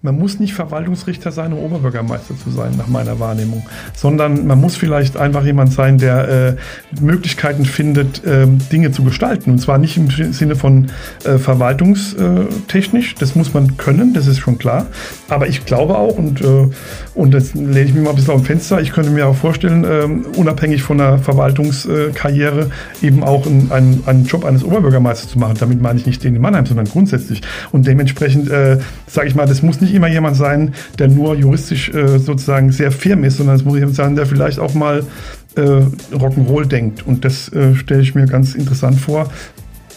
Man muss nicht Verwaltungsrichter sein, um Oberbürgermeister zu sein, nach meiner Wahrnehmung, sondern man muss vielleicht einfach jemand sein, der äh, Möglichkeiten findet, äh, Dinge zu gestalten. Und zwar nicht im Sinne von äh, verwaltungstechnisch, das muss man können, das ist schon klar. Aber ich glaube auch, und, äh, und das lehne ich mir mal ein bisschen auf dem Fenster, ich könnte mir auch vorstellen, ähm, unabhängig von einer Verwaltungskarriere eben auch einen, einen Job eines Oberbürgermeisters zu machen. Damit meine ich nicht den in Mannheim, sondern grundsätzlich. Und dementsprechend, äh, sage ich mal, das muss nicht nicht immer jemand sein, der nur juristisch äh, sozusagen sehr firm ist, sondern es muss jemand sein, der vielleicht auch mal äh, Rock'n'Roll denkt. Und das äh, stelle ich mir ganz interessant vor.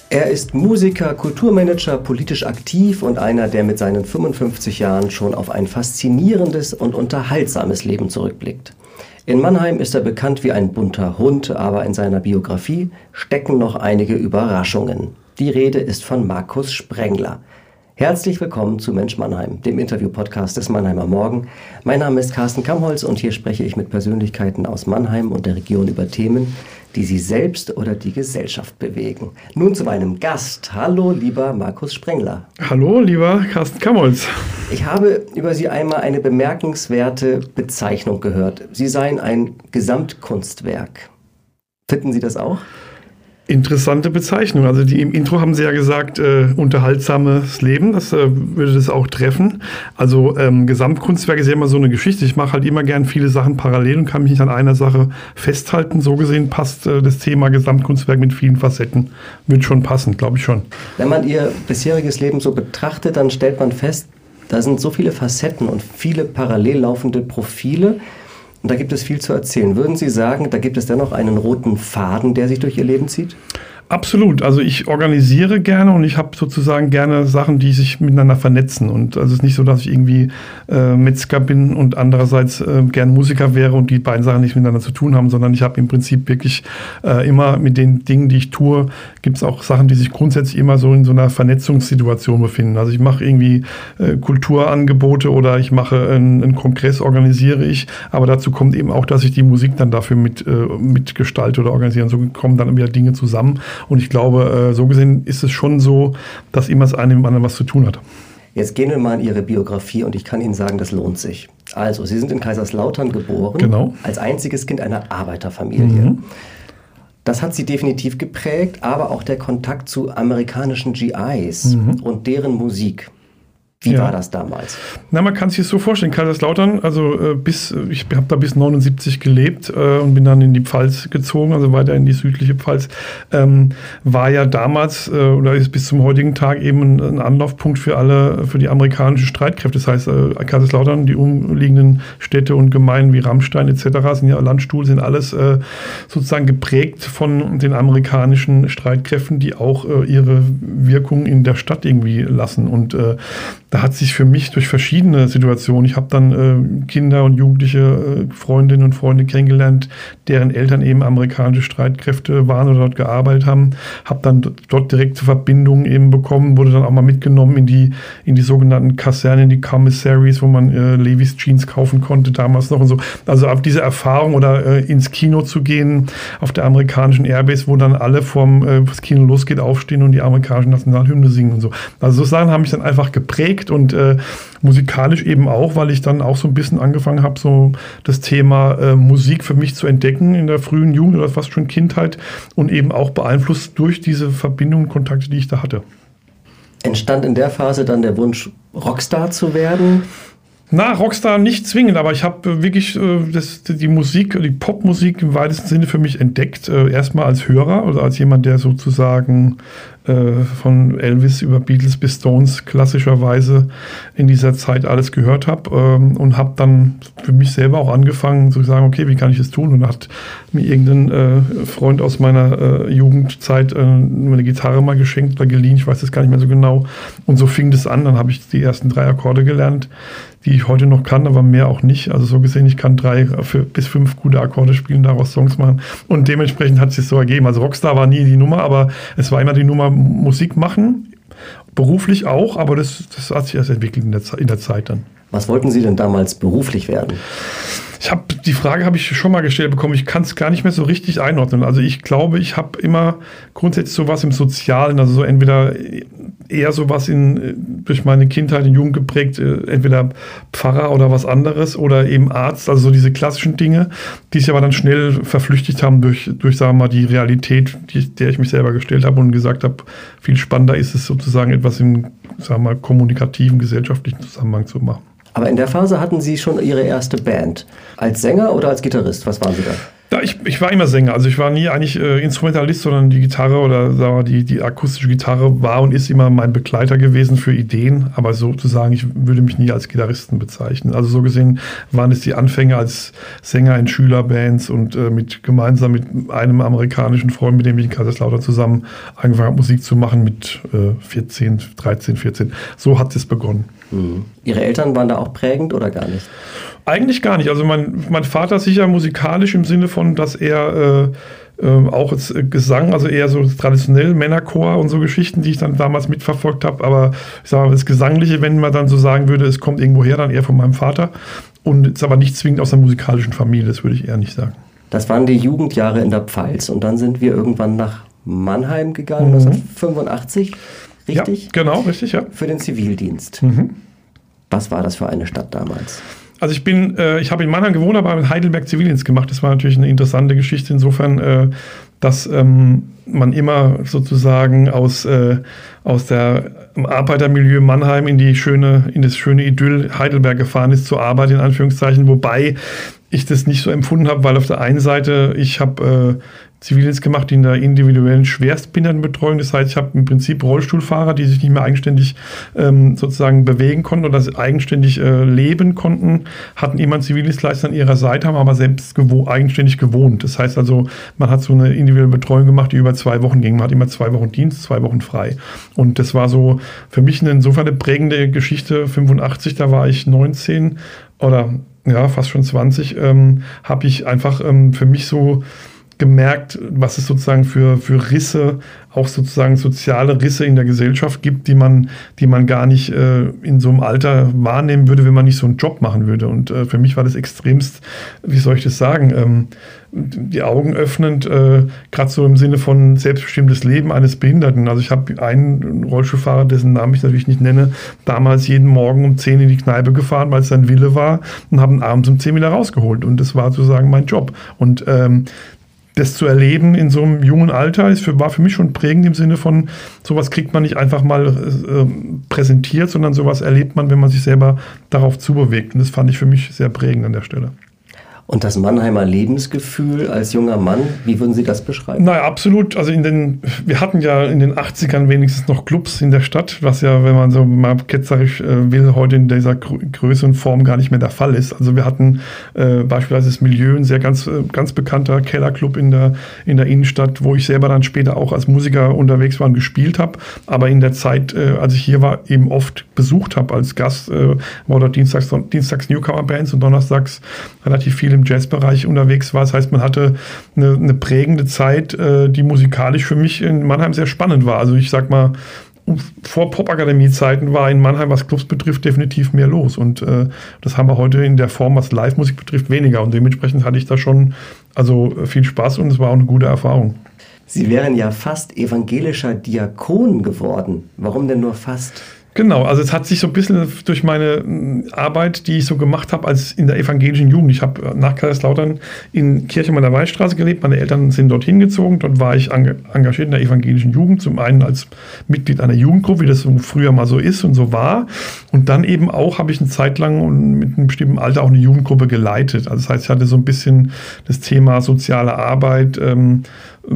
Er ist Musiker, Kulturmanager, politisch aktiv und einer, der mit seinen 55 Jahren schon auf ein faszinierendes und unterhaltsames Leben zurückblickt. In Mannheim ist er bekannt wie ein bunter Hund, aber in seiner Biografie stecken noch einige Überraschungen. Die Rede ist von Markus Sprengler. Herzlich willkommen zu Mensch Mannheim, dem Interview-Podcast des Mannheimer Morgen. Mein Name ist Carsten Kamholz und hier spreche ich mit Persönlichkeiten aus Mannheim und der Region über Themen, die sie selbst oder die Gesellschaft bewegen. Nun zu meinem Gast. Hallo, lieber Markus Sprengler. Hallo, lieber Carsten Kamholz. Ich habe über Sie einmal eine bemerkenswerte Bezeichnung gehört. Sie seien ein Gesamtkunstwerk. Finden Sie das auch? Interessante Bezeichnung. Also die im Intro haben Sie ja gesagt, äh, unterhaltsames Leben, das äh, würde das auch treffen. Also ähm, Gesamtkunstwerk ist ja immer so eine Geschichte. Ich mache halt immer gern viele Sachen parallel und kann mich nicht an einer Sache festhalten. So gesehen passt äh, das Thema Gesamtkunstwerk mit vielen Facetten. Wird schon passen, glaube ich schon. Wenn man Ihr bisheriges Leben so betrachtet, dann stellt man fest, da sind so viele Facetten und viele parallel laufende Profile. Und da gibt es viel zu erzählen. Würden Sie sagen, da gibt es dennoch einen roten Faden, der sich durch Ihr Leben zieht? Absolut. Also ich organisiere gerne und ich habe sozusagen gerne Sachen, die sich miteinander vernetzen. Und also es ist nicht so, dass ich irgendwie äh, Metzger bin und andererseits äh, gern Musiker wäre und die beiden Sachen nicht miteinander zu tun haben, sondern ich habe im Prinzip wirklich äh, immer mit den Dingen, die ich tue, gibt es auch Sachen, die sich grundsätzlich immer so in so einer Vernetzungssituation befinden. Also ich mache irgendwie äh, Kulturangebote oder ich mache einen, einen, Kongress, organisiere ich, aber dazu kommt eben auch, dass ich die Musik dann dafür mit, äh, mitgestalte oder organisiere. Und so kommen dann wieder Dinge zusammen. Und ich glaube, äh, so gesehen ist es schon so, dass immer das eine mit dem anderen was zu tun hat. Jetzt gehen wir mal in Ihre Biografie und ich kann Ihnen sagen, das lohnt sich. Also, Sie sind in Kaiserslautern geboren, genau. als einziges Kind einer Arbeiterfamilie. Mhm. Das hat Sie definitiv geprägt, aber auch der Kontakt zu amerikanischen GIs mhm. und deren Musik. Wie ja. war das damals? Na, man kann sich das so vorstellen. Kaiserslautern, also äh, bis, ich habe da bis 79 gelebt äh, und bin dann in die Pfalz gezogen, also weiter in die südliche Pfalz, ähm, war ja damals äh, oder ist bis zum heutigen Tag eben ein, ein, Anlaufpunkt für alle, für die amerikanischen Streitkräfte. Das heißt, äh, Kaiserslautern, die umliegenden Städte und Gemeinden wie Rammstein etc., sind ja Landstuhl, sind alles äh, sozusagen geprägt von den amerikanischen Streitkräften, die auch äh, ihre Wirkung in der Stadt irgendwie lassen. Und da hat sich für mich durch verschiedene Situationen, ich habe dann äh, Kinder und Jugendliche, äh, Freundinnen und Freunde kennengelernt, deren Eltern eben amerikanische Streitkräfte waren oder dort gearbeitet haben, habe dann dort direkte Verbindungen eben bekommen, wurde dann auch mal mitgenommen in die, in die sogenannten Kasernen, die Commissaries, wo man äh, Levis Jeans kaufen konnte damals noch und so. Also auf diese Erfahrung oder äh, ins Kino zu gehen, auf der amerikanischen Airbase, wo dann alle vom äh, das Kino losgeht, aufstehen und die amerikanische Nationalhymne singen und so. Also so Sachen haben mich dann einfach geprägt geprägt und äh, musikalisch eben auch, weil ich dann auch so ein bisschen angefangen habe, so das Thema äh, Musik für mich zu entdecken in der frühen Jugend oder fast schon Kindheit und eben auch beeinflusst durch diese Verbindungen und Kontakte, die ich da hatte. Entstand in der Phase dann der Wunsch, Rockstar zu werden? Na, Rockstar nicht zwingend, aber ich habe wirklich äh, das, die Musik, die Popmusik im weitesten Sinne für mich entdeckt. Äh, erstmal als Hörer oder als jemand, der sozusagen äh, von Elvis über Beatles bis Stones klassischerweise in dieser Zeit alles gehört habe ähm, und habe dann für mich selber auch angefangen zu sagen, okay, wie kann ich das tun? Und hat mir irgendein äh, Freund aus meiner äh, Jugendzeit äh, eine Gitarre mal geschenkt oder geliehen, ich weiß das gar nicht mehr so genau. Und so fing das an, dann habe ich die ersten drei Akkorde gelernt die ich heute noch kann, aber mehr auch nicht. Also so gesehen, ich kann drei bis fünf gute Akkorde spielen, daraus Songs machen. Und dementsprechend hat es sich so ergeben. Also Rockstar war nie die Nummer, aber es war immer die Nummer Musik machen. Beruflich auch, aber das, das hat sich erst entwickelt in der, in der Zeit dann. Was wollten Sie denn damals beruflich werden? Ich habe die Frage habe ich schon mal gestellt bekommen. Ich kann es gar nicht mehr so richtig einordnen. Also ich glaube, ich habe immer grundsätzlich sowas im Sozialen, also so entweder eher sowas in durch meine Kindheit und Jugend geprägt, äh, entweder Pfarrer oder was anderes oder eben Arzt, also so diese klassischen Dinge, die sich aber dann schnell verflüchtigt haben durch durch sagen wir mal die Realität, die, der ich mich selber gestellt habe und gesagt habe, viel spannender ist es sozusagen etwas im sagen wir mal kommunikativen gesellschaftlichen Zusammenhang zu machen. Aber in der Phase hatten Sie schon Ihre erste Band. Als Sänger oder als Gitarrist? Was waren Sie da? Ja, ich, ich war immer Sänger. Also ich war nie eigentlich äh, Instrumentalist, sondern die Gitarre oder sagen wir, die, die akustische Gitarre war und ist immer mein Begleiter gewesen für Ideen. Aber sozusagen, ich würde mich nie als Gitarristen bezeichnen. Also so gesehen waren es die Anfänge als Sänger in Schülerbands und äh, mit gemeinsam mit einem amerikanischen Freund, mit dem ich in Kaiserslautern zusammen angefangen habe, Musik zu machen mit äh, 14, 13, 14. So hat es begonnen. Mhm. Ihre Eltern waren da auch prägend oder gar nicht? Eigentlich gar nicht. Also mein, mein Vater sicher musikalisch im Sinne von, dass er äh, äh, auch jetzt Gesang, also eher so traditionell Männerchor und so Geschichten, die ich dann damals mitverfolgt habe. Aber ich sage mal, das Gesangliche, wenn man dann so sagen würde, es kommt irgendwo her, dann eher von meinem Vater. Und ist aber nicht zwingend aus der musikalischen Familie, das würde ich eher nicht sagen. Das waren die Jugendjahre in der Pfalz. Und dann sind wir irgendwann nach Mannheim gegangen, mhm. 1985. Richtig? Ja, genau, richtig, ja. Für den Zivildienst. Mhm. Was war das für eine Stadt damals? Also ich bin, äh, ich habe in Mannheim gewohnt, aber in Heidelberg Zivildienst gemacht. Das war natürlich eine interessante Geschichte insofern, äh, dass ähm, man immer sozusagen aus, äh, aus der Arbeitermilieu Mannheim in die schöne, in das schöne Idyll Heidelberg gefahren ist zur Arbeit in Anführungszeichen, wobei ich das nicht so empfunden habe, weil auf der einen Seite ich habe Zivildienst gemacht in der individuellen Schwerstbehindertenbetreuung. Das heißt, ich habe im Prinzip Rollstuhlfahrer, die sich nicht mehr eigenständig ähm, sozusagen bewegen konnten oder eigenständig äh, leben konnten, hatten immer einen Zivildienstleister an ihrer Seite, haben aber selbst gewo eigenständig gewohnt. Das heißt also, man hat so eine individuelle Betreuung gemacht, die über zwei Wochen ging. Man hat immer zwei Wochen Dienst, zwei Wochen frei. Und das war so für mich eine, insofern eine prägende Geschichte. 85, da war ich 19 oder ja, fast schon 20, ähm, habe ich einfach ähm, für mich so gemerkt, was es sozusagen für, für Risse, auch sozusagen soziale Risse in der Gesellschaft gibt, die man, die man gar nicht äh, in so einem Alter wahrnehmen würde, wenn man nicht so einen Job machen würde. Und äh, für mich war das extremst, wie soll ich das sagen, ähm, die Augen öffnend, äh, gerade so im Sinne von selbstbestimmtes Leben eines Behinderten. Also ich habe einen Rollstuhlfahrer, dessen Namen ich natürlich nicht nenne, damals jeden Morgen um 10 in die Kneipe gefahren, weil es sein Wille war und haben abends um 10 wieder rausgeholt. Und das war sozusagen mein Job. Und ähm, das zu erleben in so einem jungen Alter ist für, war für mich schon prägend im Sinne von, sowas kriegt man nicht einfach mal äh, präsentiert, sondern sowas erlebt man, wenn man sich selber darauf zubewegt. Und das fand ich für mich sehr prägend an der Stelle. Und das Mannheimer Lebensgefühl als junger Mann, wie würden Sie das beschreiben? Na, absolut. Also in den, wir hatten ja in den 80ern wenigstens noch Clubs in der Stadt, was ja, wenn man so mal ketzerisch äh, will, heute in dieser Größe und Form gar nicht mehr der Fall ist. Also wir hatten äh, beispielsweise das Milieu, ein sehr ganz, äh, ganz bekannter Kellerclub in der, in der Innenstadt, wo ich selber dann später auch als Musiker unterwegs war und gespielt habe. Aber in der Zeit, äh, als ich hier war, eben oft besucht habe als Gast, äh, war dort dienstags, dienstags Newcomer-Bands und donnerstags relativ viel im im Jazzbereich unterwegs war. Das heißt, man hatte eine, eine prägende Zeit, äh, die musikalisch für mich in Mannheim sehr spannend war. Also ich sag mal, vor Popakademie-Zeiten war in Mannheim, was Clubs betrifft, definitiv mehr los. Und äh, das haben wir heute in der Form, was Live-Musik betrifft, weniger. Und dementsprechend hatte ich da schon also viel Spaß und es war auch eine gute Erfahrung. Sie wären ja fast evangelischer Diakon geworden. Warum denn nur fast? Genau, also es hat sich so ein bisschen durch meine hm, Arbeit, die ich so gemacht habe, als in der evangelischen Jugend. Ich habe nach Kaiserslautern in Kirche meiner Waldstraße gelebt. Meine Eltern sind dorthin gezogen. Dort war ich engagiert in der evangelischen Jugend. Zum einen als Mitglied einer Jugendgruppe, wie das so früher mal so ist und so war. Und dann eben auch habe ich eine Zeit lang und mit einem bestimmten Alter auch eine Jugendgruppe geleitet. Also das heißt, ich hatte so ein bisschen das Thema soziale Arbeit. Ähm,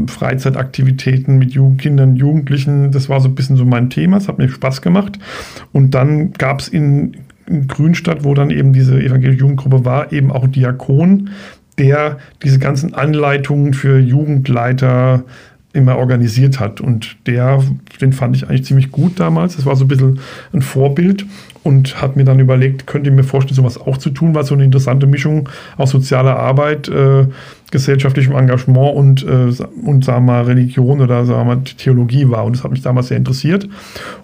Freizeitaktivitäten mit Jugend, Kindern, Jugendlichen. Das war so ein bisschen so mein Thema. Es hat mir Spaß gemacht. Und dann gab es in, in Grünstadt, wo dann eben diese evangelische Jugendgruppe war, eben auch Diakon, der diese ganzen Anleitungen für Jugendleiter immer organisiert hat. Und der, den fand ich eigentlich ziemlich gut damals. Das war so ein bisschen ein Vorbild und hat mir dann überlegt, könnte ich mir vorstellen, sowas auch zu tun, weil so eine interessante Mischung aus sozialer Arbeit, äh, gesellschaftlichem Engagement und, äh, und sagen wir mal, Religion oder sagen wir mal, Theologie war. Und das hat mich damals sehr interessiert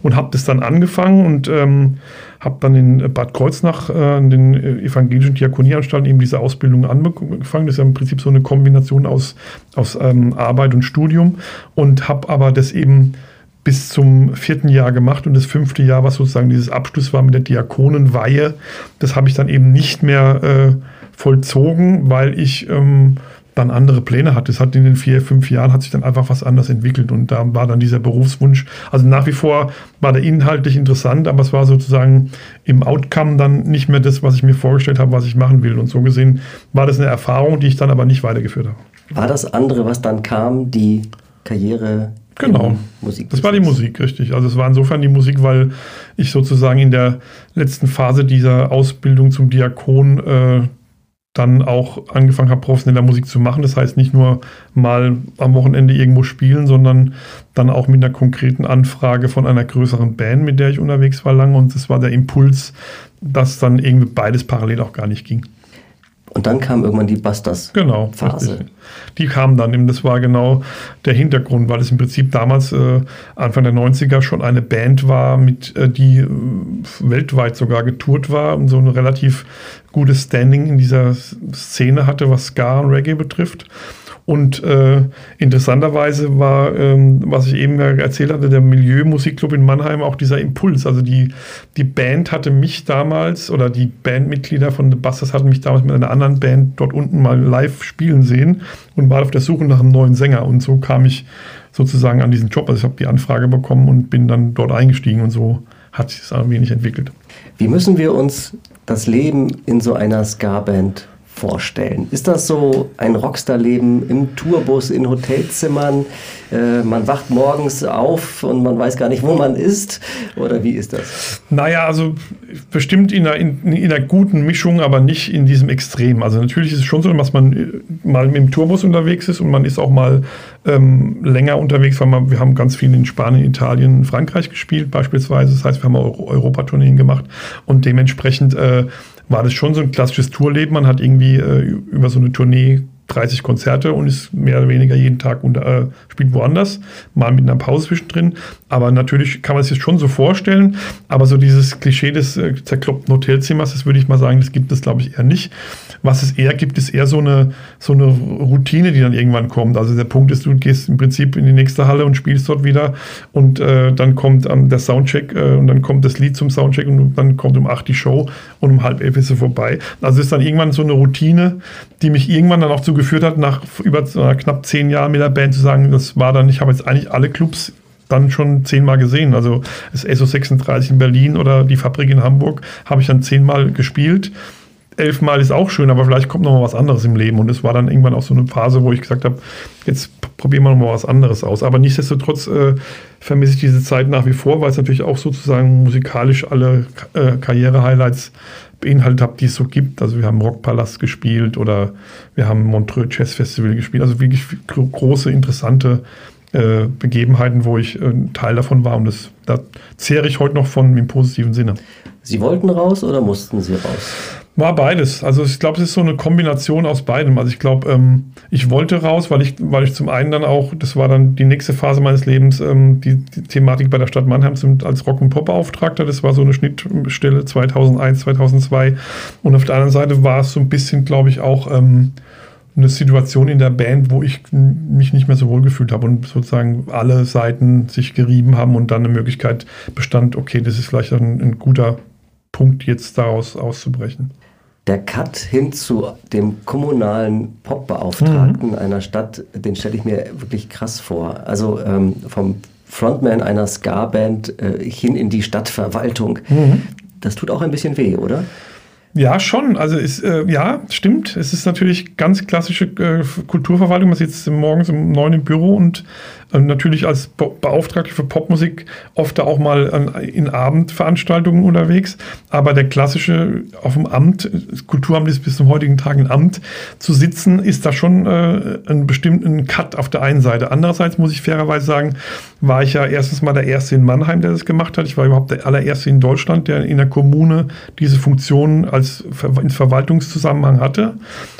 und habe das dann angefangen und ähm, habe dann in Bad Kreuznach äh, in den evangelischen Diakonieanstalten eben diese Ausbildung angefangen. Das ist ja im Prinzip so eine Kombination aus, aus ähm, Arbeit und Studium und habe aber das eben bis zum vierten Jahr gemacht und das fünfte Jahr, was sozusagen dieses Abschluss war mit der Diakonenweihe, das habe ich dann eben nicht mehr äh, vollzogen, weil ich ähm, dann andere Pläne hatte. Es hat in den vier, fünf Jahren hat sich dann einfach was anders entwickelt und da war dann dieser Berufswunsch. Also nach wie vor war der inhaltlich interessant, aber es war sozusagen im Outcome dann nicht mehr das, was ich mir vorgestellt habe, was ich machen will. Und so gesehen war das eine Erfahrung, die ich dann aber nicht weitergeführt habe. War das andere, was dann kam, die Karriere Genau. Musik das war die Musik, richtig. Also es war insofern die Musik, weil ich sozusagen in der letzten Phase dieser Ausbildung zum Diakon äh, dann auch angefangen habe, professioneller Musik zu machen. Das heißt nicht nur mal am Wochenende irgendwo spielen, sondern dann auch mit einer konkreten Anfrage von einer größeren Band, mit der ich unterwegs war lange. Und das war der Impuls, dass dann irgendwie beides parallel auch gar nicht ging. Und dann kam irgendwann die Busters-Phase. Genau, richtig. die kam dann eben. Das war genau der Hintergrund, weil es im Prinzip damals, äh, Anfang der 90er, schon eine Band war, mit, äh, die äh, weltweit sogar getourt war und so ein relativ gutes Standing in dieser Szene hatte, was Ska und Reggae betrifft. Und äh, interessanterweise war, ähm, was ich eben erzählt hatte, der Milieu-Musikclub in Mannheim auch dieser Impuls. Also die, die Band hatte mich damals oder die Bandmitglieder von The Busters hatten mich damals mit einer anderen Band dort unten mal live spielen sehen und war auf der Suche nach einem neuen Sänger. Und so kam ich sozusagen an diesen Job. Also ich habe die Anfrage bekommen und bin dann dort eingestiegen und so hat sich es ein wenig entwickelt. Wie müssen wir uns das Leben in so einer Ska-Band vorstellen? Ist das so ein Rockstar-Leben im Tourbus, in Hotelzimmern? Äh, man wacht morgens auf und man weiß gar nicht, wo man ist? Oder wie ist das? Naja, also bestimmt in einer, in, in einer guten Mischung, aber nicht in diesem Extrem. Also natürlich ist es schon so, dass man äh, mal mit dem Tourbus unterwegs ist und man ist auch mal ähm, länger unterwegs, weil man, wir haben ganz viel in Spanien, Italien, Frankreich gespielt beispielsweise. Das heißt, wir haben auch Europatourneen gemacht und dementsprechend äh, war das schon so ein klassisches Tourleben. Man hat irgendwie äh, über so eine Tournee 30 Konzerte und ist mehr oder weniger jeden Tag unter, äh, spielt woanders, mal mit einer Pause zwischendrin. Aber natürlich kann man sich das schon so vorstellen. Aber so dieses Klischee des äh, zerkloppten Hotelzimmers, das würde ich mal sagen, das gibt es, glaube ich, eher nicht. Was es eher gibt, ist eher so eine, so eine Routine, die dann irgendwann kommt. Also der Punkt ist, du gehst im Prinzip in die nächste Halle und spielst dort wieder und äh, dann kommt ähm, der Soundcheck äh, und dann kommt das Lied zum Soundcheck und dann kommt um acht die Show und um halb elf ist sie vorbei. Also ist dann irgendwann so eine Routine, die mich irgendwann dann auch zu geführt hat, nach über knapp zehn Jahren mit der Band zu sagen, das war dann, ich habe jetzt eigentlich alle Clubs dann schon zehnmal gesehen. Also das SO36 in Berlin oder die Fabrik in Hamburg habe ich dann zehnmal gespielt. Elfmal ist auch schön, aber vielleicht kommt noch mal was anderes im Leben. Und es war dann irgendwann auch so eine Phase, wo ich gesagt habe, jetzt probieren wir noch mal was anderes aus. Aber nichtsdestotrotz äh, vermisse ich diese Zeit nach wie vor, weil es natürlich auch sozusagen musikalisch alle äh, Karriere-Highlights beinhaltet habe, die es so gibt. Also wir haben Rockpalast gespielt oder wir haben Montreux Jazz Festival gespielt. Also wirklich große, interessante äh, Begebenheiten, wo ich äh, Teil davon war. Und das, da zehre ich heute noch von im positiven Sinne. Sie wollten raus oder mussten Sie raus? War beides. Also ich glaube, es ist so eine Kombination aus beidem. Also ich glaube, ähm, ich wollte raus, weil ich, weil ich zum einen dann auch, das war dann die nächste Phase meines Lebens, ähm, die, die, Thematik bei der Stadt Mannheim zum, als Rock- und Pop-Beauftragter. Das war so eine Schnittstelle 2001, 2002. Und auf der anderen Seite war es so ein bisschen, glaube ich, auch ähm, eine Situation in der Band, wo ich mich nicht mehr so wohl gefühlt habe und sozusagen alle Seiten sich gerieben haben und dann eine Möglichkeit bestand, okay, das ist vielleicht ein, ein guter Punkt, jetzt daraus auszubrechen der Cut hin zu dem kommunalen Popbeauftragten mhm. einer Stadt, den stelle ich mir wirklich krass vor. Also ähm, vom Frontman einer Ska-Band äh, hin in die Stadtverwaltung. Mhm. Das tut auch ein bisschen weh, oder? Ja, schon. Also ist, äh, ja, stimmt. Es ist natürlich ganz klassische äh, Kulturverwaltung. Man sitzt morgens um neun im Büro und ähm, natürlich als Beauftragte für Popmusik oft auch mal in Abendveranstaltungen unterwegs. Aber der klassische auf dem Amt, Kulturamt ist bis zum heutigen Tag ein Amt, zu sitzen, ist da schon äh, ein bestimmten Cut auf der einen Seite. Andererseits muss ich fairerweise sagen, war ich ja erstens mal der Erste in Mannheim, der das gemacht hat. Ich war überhaupt der allererste in Deutschland, der in der Kommune diese Funktion als als ins Verwaltungszusammenhang hatte.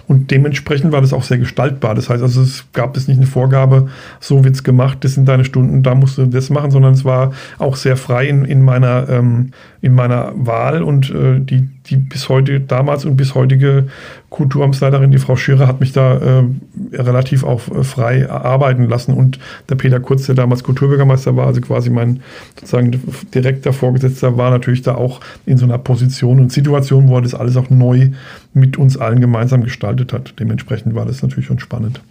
Und dementsprechend war das auch sehr gestaltbar. Das heißt also, es gab es nicht eine Vorgabe, so wird es gemacht, das sind deine Stunden, da musst du das machen, sondern es war auch sehr frei in, in, meiner, ähm, in meiner Wahl und äh, die, die bis heute, damals und bis heutige Kulturamtsleiterin, die Frau Schirrer, hat mich da äh, relativ auch äh, frei arbeiten lassen und der Peter Kurz, der damals Kulturbürgermeister war, also quasi mein sozusagen direkter Vorgesetzter, war natürlich da auch in so einer Position und Situation, wo er das alles auch neu mit uns allen gemeinsam gestaltet hat. Dementsprechend war das natürlich schon spannend.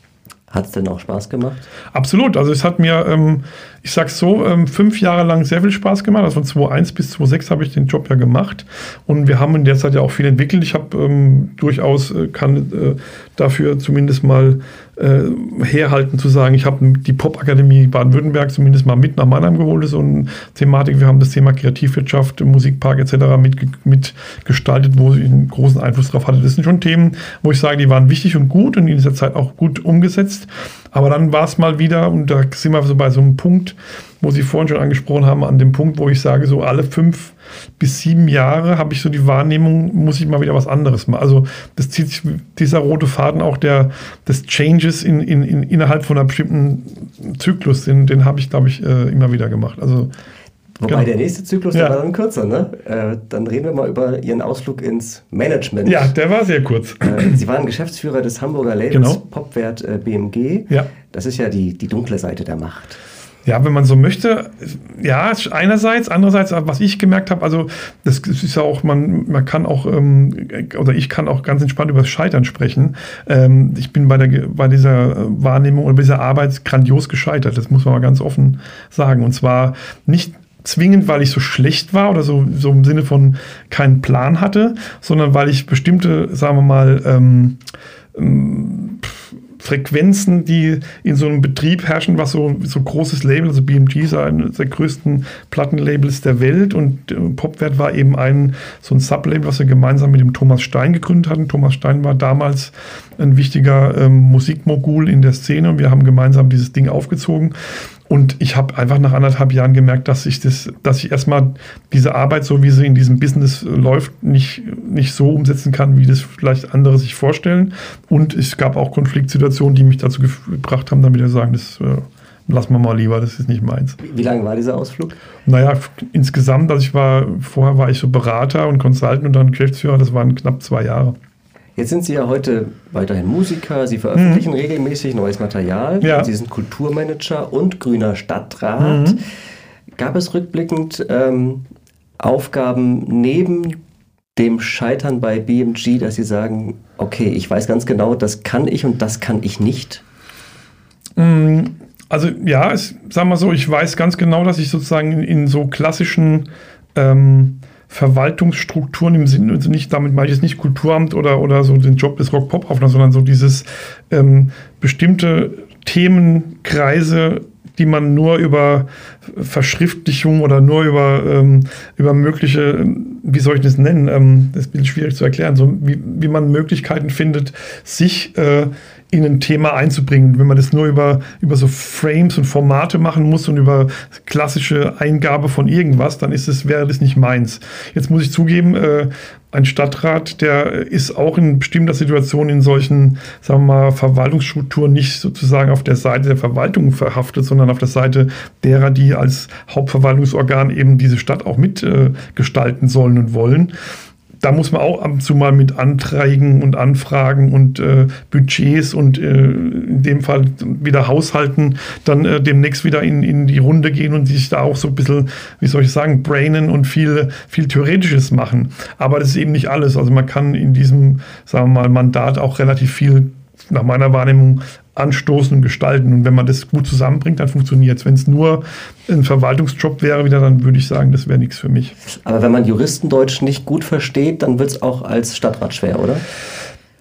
Hat es denn auch Spaß gemacht? Absolut. Also es hat mir, ähm, ich sag's so, ähm, fünf Jahre lang sehr viel Spaß gemacht. Also von 2001 bis 2006 habe ich den Job ja gemacht. Und wir haben in der Zeit ja auch viel entwickelt. Ich habe ähm, durchaus, äh, kann äh, dafür zumindest mal äh, herhalten zu sagen, ich habe die Popakademie Baden-Württemberg zumindest mal mit nach Mannheim geholt. So eine Thematik. Wir haben das Thema Kreativwirtschaft, Musikpark etc. Mit, mitgestaltet, wo ich einen großen Einfluss drauf hatte. Das sind schon Themen, wo ich sage, die waren wichtig und gut und in dieser Zeit auch gut umgesetzt. Aber dann war es mal wieder, und da sind wir so bei so einem Punkt, wo Sie vorhin schon angesprochen haben, an dem Punkt, wo ich sage, so alle fünf bis sieben Jahre habe ich so die Wahrnehmung, muss ich mal wieder was anderes machen. Also das zieht sich dieser rote Faden auch der, des Changes in, in, in, innerhalb von einem bestimmten Zyklus, den, den habe ich, glaube ich, äh, immer wieder gemacht. Also Wobei genau. der nächste Zyklus, ja. der war dann kürzer, ne? Äh, dann reden wir mal über Ihren Ausflug ins Management. Ja, der war sehr kurz. Äh, Sie waren Geschäftsführer des Hamburger Labels genau. Popwert äh, BMG. Ja. Das ist ja die, die dunkle Seite der Macht. Ja, wenn man so möchte, ja, einerseits, andererseits, was ich gemerkt habe, also das ist ja auch, man, man kann auch, ähm, oder ich kann auch ganz entspannt über das Scheitern sprechen. Ähm, ich bin bei, der, bei dieser Wahrnehmung oder bei dieser Arbeit grandios gescheitert, das muss man mal ganz offen sagen. Und zwar nicht zwingend, weil ich so schlecht war oder so, so im Sinne von keinen Plan hatte, sondern weil ich bestimmte, sagen wir mal, ähm, ähm, Frequenzen, die in so einem Betrieb herrschen, was so, so großes Label, also BMG ist eines der größten Plattenlabels der Welt und äh, Popwert war eben ein so ein Sublabel, was wir gemeinsam mit dem Thomas Stein gegründet hatten. Thomas Stein war damals ein wichtiger ähm, Musikmogul in der Szene und wir haben gemeinsam dieses Ding aufgezogen und ich habe einfach nach anderthalb Jahren gemerkt, dass ich das, dass ich erstmal diese Arbeit, so wie sie in diesem Business läuft, nicht, nicht so umsetzen kann, wie das vielleicht andere sich vorstellen. Und es gab auch Konfliktsituationen, die mich dazu gebracht haben, damit wir sagen, das äh, lassen wir mal lieber, das ist nicht meins. Wie lange war dieser Ausflug? Naja, insgesamt, also ich war, vorher war ich so Berater und Consultant und dann Geschäftsführer, das waren knapp zwei Jahre. Jetzt sind Sie ja heute weiterhin Musiker, Sie veröffentlichen mhm. regelmäßig neues Material, ja. Sie sind Kulturmanager und grüner Stadtrat. Mhm. Gab es rückblickend ähm, Aufgaben neben dem Scheitern bei BMG, dass Sie sagen, okay, ich weiß ganz genau, das kann ich und das kann ich nicht? Mhm. Also ja, es, sagen wir so, ich weiß ganz genau, dass ich sozusagen in, in so klassischen ähm, Verwaltungsstrukturen im Sinne, also nicht, damit meine ich jetzt nicht Kulturamt oder, oder so den Job des Rock-Pop-Aufnahme, sondern so dieses ähm, bestimmte Themenkreise, die man nur über Verschriftlichung oder nur über, ähm, über mögliche, wie soll ich das nennen, ähm, das ist schwierig zu erklären, so wie, wie man Möglichkeiten findet, sich äh, in ein Thema einzubringen. Wenn man das nur über, über so Frames und Formate machen muss und über klassische Eingabe von irgendwas, dann ist es, wäre das nicht meins. Jetzt muss ich zugeben, äh, ein Stadtrat, der ist auch in bestimmter Situation in solchen, sagen wir mal, Verwaltungsstrukturen nicht sozusagen auf der Seite der Verwaltung verhaftet, sondern auf der Seite derer, die als Hauptverwaltungsorgan eben diese Stadt auch mitgestalten äh, sollen und wollen da muss man auch ab und zu mal mit Anträgen und Anfragen und äh, Budgets und äh, in dem Fall wieder Haushalten dann äh, demnächst wieder in, in die Runde gehen und sich da auch so ein bisschen, wie soll ich sagen, brainen und viel, viel Theoretisches machen. Aber das ist eben nicht alles. Also man kann in diesem, sagen wir mal, Mandat auch relativ viel nach meiner Wahrnehmung anstoßen und gestalten. Und wenn man das gut zusammenbringt, dann funktioniert es. Wenn es nur ein Verwaltungsjob wäre, wieder, dann würde ich sagen, das wäre nichts für mich. Aber wenn man Juristendeutsch nicht gut versteht, dann wird es auch als Stadtrat schwer, oder?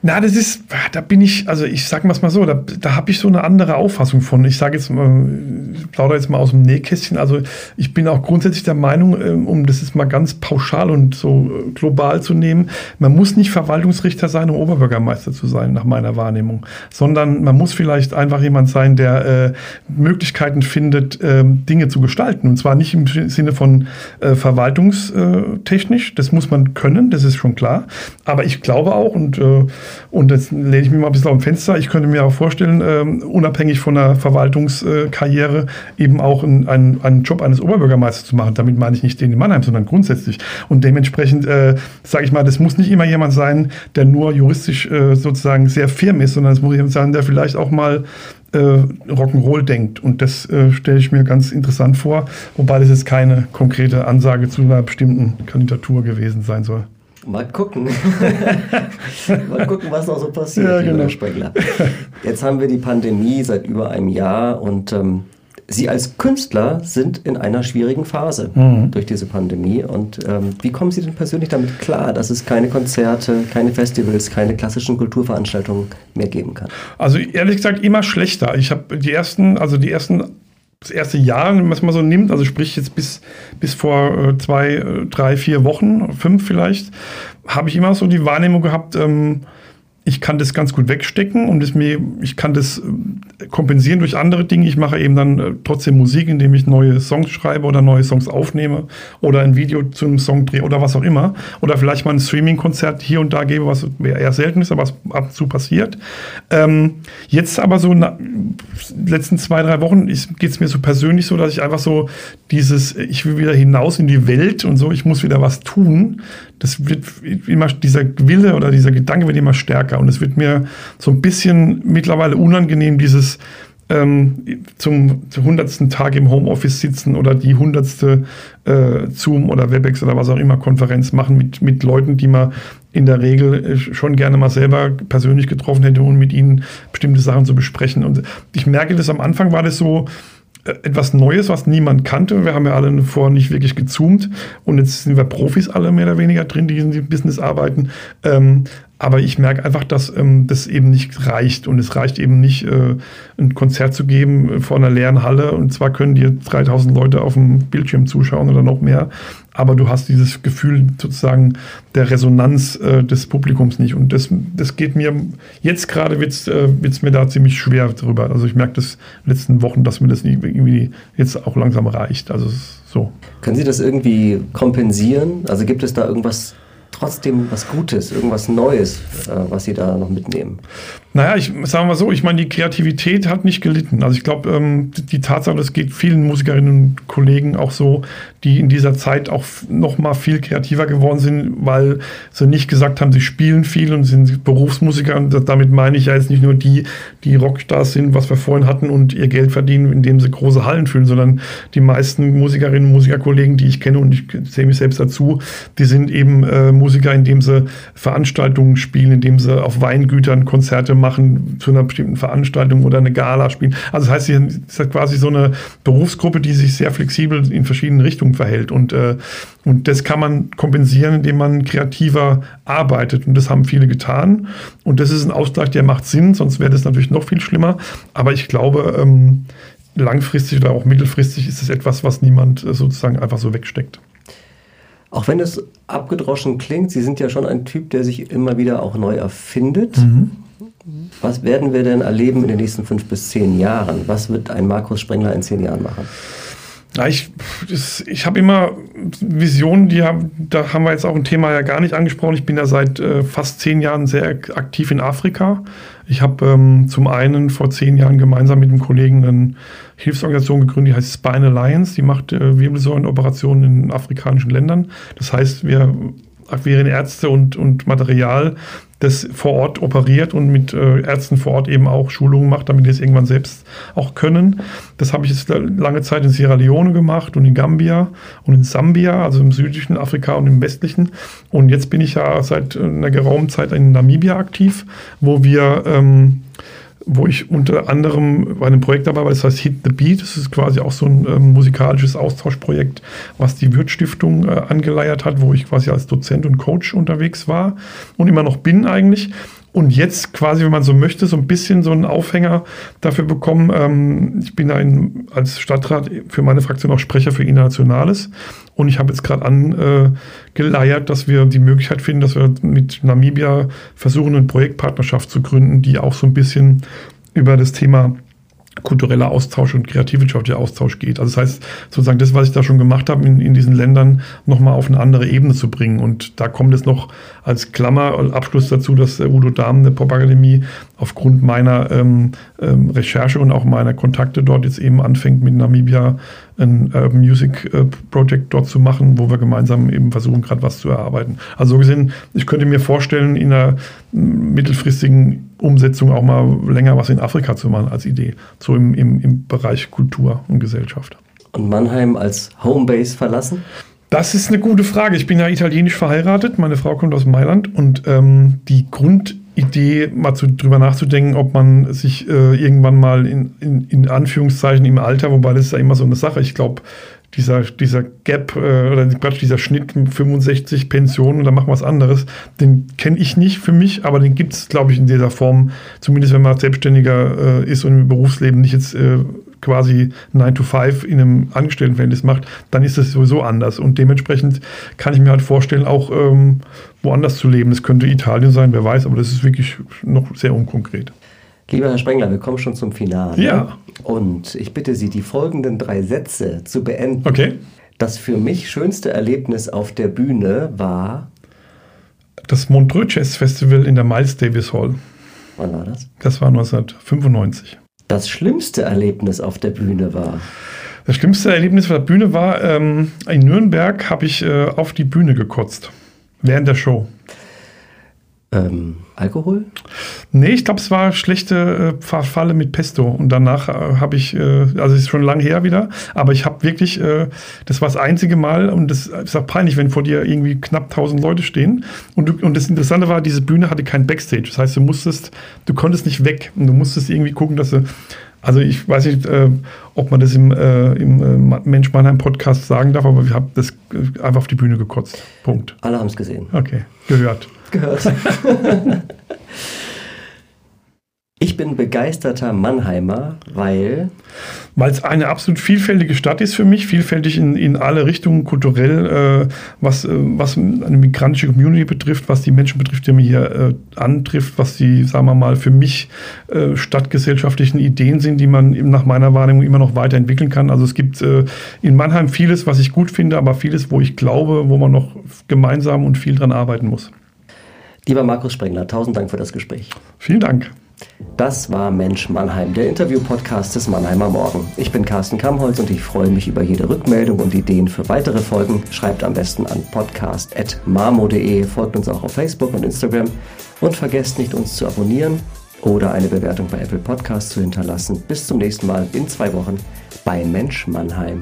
Na, das ist, da bin ich, also ich sag mal so, da, da habe ich so eine andere Auffassung von. Ich sage jetzt mal, ich plaudere jetzt mal aus dem Nähkästchen. Also ich bin auch grundsätzlich der Meinung, ähm, um das jetzt mal ganz pauschal und so äh, global zu nehmen, man muss nicht Verwaltungsrichter sein, um Oberbürgermeister zu sein, nach meiner Wahrnehmung, sondern man muss vielleicht einfach jemand sein, der äh, Möglichkeiten findet, äh, Dinge zu gestalten. Und zwar nicht im Sinne von äh, verwaltungstechnisch, das muss man können, das ist schon klar. Aber ich glaube auch und äh, und jetzt lehne ich mich mal ein bisschen auf dem Fenster. Ich könnte mir auch vorstellen, ähm, unabhängig von der Verwaltungskarriere eben auch einen, einen, einen Job eines Oberbürgermeisters zu machen. Damit meine ich nicht den in Mannheim, sondern grundsätzlich. Und dementsprechend äh, sage ich mal, das muss nicht immer jemand sein, der nur juristisch äh, sozusagen sehr firm ist, sondern es muss jemand sein, der vielleicht auch mal äh, Rock'n'Roll denkt. Und das äh, stelle ich mir ganz interessant vor, wobei das jetzt keine konkrete Ansage zu einer bestimmten Kandidatur gewesen sein soll. Mal gucken. Mal gucken, was noch so passiert, ja, genau. Spengler. Jetzt haben wir die Pandemie seit über einem Jahr und ähm, Sie als Künstler sind in einer schwierigen Phase mhm. durch diese Pandemie. Und ähm, wie kommen Sie denn persönlich damit klar, dass es keine Konzerte, keine Festivals, keine klassischen Kulturveranstaltungen mehr geben kann? Also ehrlich gesagt immer schlechter. Ich habe die ersten, also die ersten das erste Jahr, was man so nimmt, also sprich jetzt bis, bis vor äh, zwei, äh, drei, vier Wochen, fünf vielleicht, habe ich immer so die Wahrnehmung gehabt, ähm, ich kann das ganz gut wegstecken und mir, ich kann das äh, kompensieren durch andere Dinge. Ich mache eben dann äh, trotzdem Musik, indem ich neue Songs schreibe oder neue Songs aufnehme oder ein Video zu einem Song drehe oder was auch immer. Oder vielleicht mal ein Streaming-Konzert hier und da gebe, was eher selten ist, aber was ab und zu passiert. Ähm, jetzt aber so in den letzten zwei, drei Wochen geht es mir so persönlich so, dass ich einfach so dieses, ich will wieder hinaus in die Welt und so, ich muss wieder was tun das wird immer, dieser Wille oder dieser Gedanke wird immer stärker. Und es wird mir so ein bisschen mittlerweile unangenehm, dieses ähm, zum, hundertsten Tag im Homeoffice sitzen oder die hundertste äh, Zoom oder Webex oder was auch immer Konferenz machen mit, mit Leuten, die man in der Regel äh, schon gerne mal selber persönlich getroffen hätte, um mit ihnen bestimmte Sachen zu besprechen. Und ich merke, dass am Anfang war das so, etwas Neues, was niemand kannte. Wir haben ja alle vorher nicht wirklich gezoomt und jetzt sind wir Profis alle mehr oder weniger drin, die in diesem Business arbeiten. Ähm, aber ich merke einfach, dass ähm, das eben nicht reicht. Und es reicht eben nicht, äh, ein Konzert zu geben vor einer leeren Halle. Und zwar können dir 3000 Leute auf dem Bildschirm zuschauen oder noch mehr. Aber du hast dieses Gefühl sozusagen der Resonanz äh, des Publikums nicht. Und das, das geht mir, jetzt gerade wird es äh, mir da ziemlich schwer drüber. Also ich merke das in den letzten Wochen, dass mir das irgendwie jetzt auch langsam reicht. Also so. Können Sie das irgendwie kompensieren? Also gibt es da irgendwas trotzdem was Gutes, irgendwas Neues, äh, was Sie da noch mitnehmen? Naja, ich sage mal so, ich meine, die Kreativität hat nicht gelitten. Also ich glaube, ähm, die Tatsache, das geht vielen Musikerinnen und Kollegen auch so, die in dieser Zeit auch noch mal viel kreativer geworden sind, weil sie nicht gesagt haben, sie spielen viel und sind Berufsmusiker. Und damit meine ich ja jetzt nicht nur die, die Rockstars sind, was wir vorhin hatten und ihr Geld verdienen, indem sie große Hallen füllen, sondern die meisten Musikerinnen und Musikerkollegen, die ich kenne und ich sehe mich selbst dazu, die sind eben äh, Musiker, indem sie Veranstaltungen spielen, indem sie auf Weingütern Konzerte machen zu einer bestimmten Veranstaltung oder eine Gala spielen. Also das heißt, es ist quasi so eine Berufsgruppe, die sich sehr flexibel in verschiedenen Richtungen verhält. Und, äh, und das kann man kompensieren, indem man kreativer arbeitet. Und das haben viele getan. Und das ist ein Ausgleich, der macht Sinn, sonst wäre das natürlich noch viel schlimmer. Aber ich glaube, ähm, langfristig oder auch mittelfristig ist es etwas, was niemand äh, sozusagen einfach so wegsteckt. Auch wenn es abgedroschen klingt, Sie sind ja schon ein Typ, der sich immer wieder auch neu erfindet. Mhm. Was werden wir denn erleben in den nächsten fünf bis zehn Jahren? Was wird ein Markus Sprengler in zehn Jahren machen? Ja, ich ich habe immer Visionen, die haben, da haben wir jetzt auch ein Thema ja gar nicht angesprochen. Ich bin ja seit äh, fast zehn Jahren sehr aktiv in Afrika. Ich habe ähm, zum einen vor zehn Jahren gemeinsam mit einem Kollegen eine Hilfsorganisation gegründet, die heißt Spine Alliance. Die macht äh, Wirbelsäulenoperationen in afrikanischen Ländern. Das heißt, wir akquirieren Ärzte und, und Material, das vor Ort operiert und mit äh, Ärzten vor Ort eben auch Schulungen macht, damit die es irgendwann selbst auch können. Das habe ich jetzt lange Zeit in Sierra Leone gemacht und in Gambia und in Sambia, also im südlichen Afrika und im westlichen. Und jetzt bin ich ja seit einer geraumen Zeit in Namibia aktiv, wo wir ähm, wo ich unter anderem bei einem Projekt dabei war, das heißt Hit the Beat. Das ist quasi auch so ein ähm, musikalisches Austauschprojekt, was die Würth-Stiftung äh, angeleiert hat, wo ich quasi als Dozent und Coach unterwegs war und immer noch bin eigentlich. Und jetzt quasi, wenn man so möchte, so ein bisschen so einen Aufhänger dafür bekommen. Ähm, ich bin ein, als Stadtrat für meine Fraktion auch Sprecher für Internationales und ich habe jetzt gerade angeleiert, dass wir die Möglichkeit finden, dass wir mit Namibia versuchen, eine Projektpartnerschaft zu gründen, die auch so ein bisschen über das Thema kultureller Austausch und kreativwirtschaftlicher Austausch geht. Also das heißt, sozusagen das, was ich da schon gemacht habe, in, in diesen Ländern nochmal auf eine andere Ebene zu bringen. Und da kommt es noch als Klammer, Abschluss dazu, dass Udo Dahmen der Popakademie aufgrund meiner ähm, ähm, Recherche und auch meiner Kontakte dort jetzt eben anfängt, mit Namibia ein Urban Music äh, Project dort zu machen, wo wir gemeinsam eben versuchen, gerade was zu erarbeiten. Also so gesehen, ich könnte mir vorstellen, in einer mittelfristigen Umsetzung auch mal länger was in Afrika zu machen als Idee, so im, im, im Bereich Kultur und Gesellschaft. Und Mannheim als Homebase verlassen? Das ist eine gute Frage. Ich bin ja italienisch verheiratet. Meine Frau kommt aus Mailand und ähm, die Grundidee, mal zu, drüber nachzudenken, ob man sich äh, irgendwann mal in, in, in, Anführungszeichen im Alter, wobei das ist ja immer so eine Sache. Ich glaube, dieser, dieser Gap äh, oder dieser Schnitt 65 Pensionen und dann machen wir was anderes, den kenne ich nicht für mich, aber den gibt es, glaube ich, in dieser Form, zumindest wenn man Selbstständiger äh, ist und im Berufsleben nicht jetzt äh, quasi 9 to 5 in einem Angestelltenverhältnis macht, dann ist das sowieso anders. Und dementsprechend kann ich mir halt vorstellen, auch ähm, woanders zu leben. Es könnte Italien sein, wer weiß, aber das ist wirklich noch sehr unkonkret. Lieber Herr Sprengler, wir kommen schon zum Finale. Ja. Und ich bitte Sie, die folgenden drei Sätze zu beenden. Okay. Das für mich schönste Erlebnis auf der Bühne war das Montreux Jazz Festival in der Miles Davis Hall. Wann war das? Das war 1995 das schlimmste Erlebnis auf der Bühne war? Das schlimmste Erlebnis auf der Bühne war, ähm, in Nürnberg habe ich äh, auf die Bühne gekotzt. Während der Show. Ähm, Alkohol? Nee, ich glaube, es war schlechte äh, Falle mit Pesto. Und danach äh, habe ich, äh, also es ist schon lange her wieder, aber ich habe wirklich, äh, das war das einzige Mal und das ist auch peinlich, wenn vor dir irgendwie knapp 1000 Leute stehen. Und, du, und das Interessante war, diese Bühne hatte kein Backstage. Das heißt, du musstest, du konntest nicht weg und du musstest irgendwie gucken, dass du also ich weiß nicht, äh, ob man das im, äh, im äh, Mensch Mannheim Podcast sagen darf, aber wir haben das äh, einfach auf die Bühne gekotzt. Punkt. Alle haben es gesehen. Okay, gehört. Gehört. Ich bin begeisterter Mannheimer, weil. Weil es eine absolut vielfältige Stadt ist für mich, vielfältig in, in alle Richtungen, kulturell, äh, was, äh, was eine migrantische Community betrifft, was die Menschen betrifft, die mir hier äh, antrifft, was die, sagen wir mal, für mich äh, stadtgesellschaftlichen Ideen sind, die man nach meiner Wahrnehmung immer noch weiterentwickeln kann. Also es gibt äh, in Mannheim vieles, was ich gut finde, aber vieles, wo ich glaube, wo man noch gemeinsam und viel dran arbeiten muss. Lieber Markus Sprengler, tausend Dank für das Gespräch. Vielen Dank. Das war Mensch Mannheim, der Interview-Podcast des Mannheimer Morgen. Ich bin Carsten Kamholz und ich freue mich über jede Rückmeldung und Ideen für weitere Folgen. Schreibt am besten an podcast.marmo.de, folgt uns auch auf Facebook und Instagram und vergesst nicht, uns zu abonnieren oder eine Bewertung bei Apple Podcasts zu hinterlassen. Bis zum nächsten Mal in zwei Wochen bei Mensch Mannheim.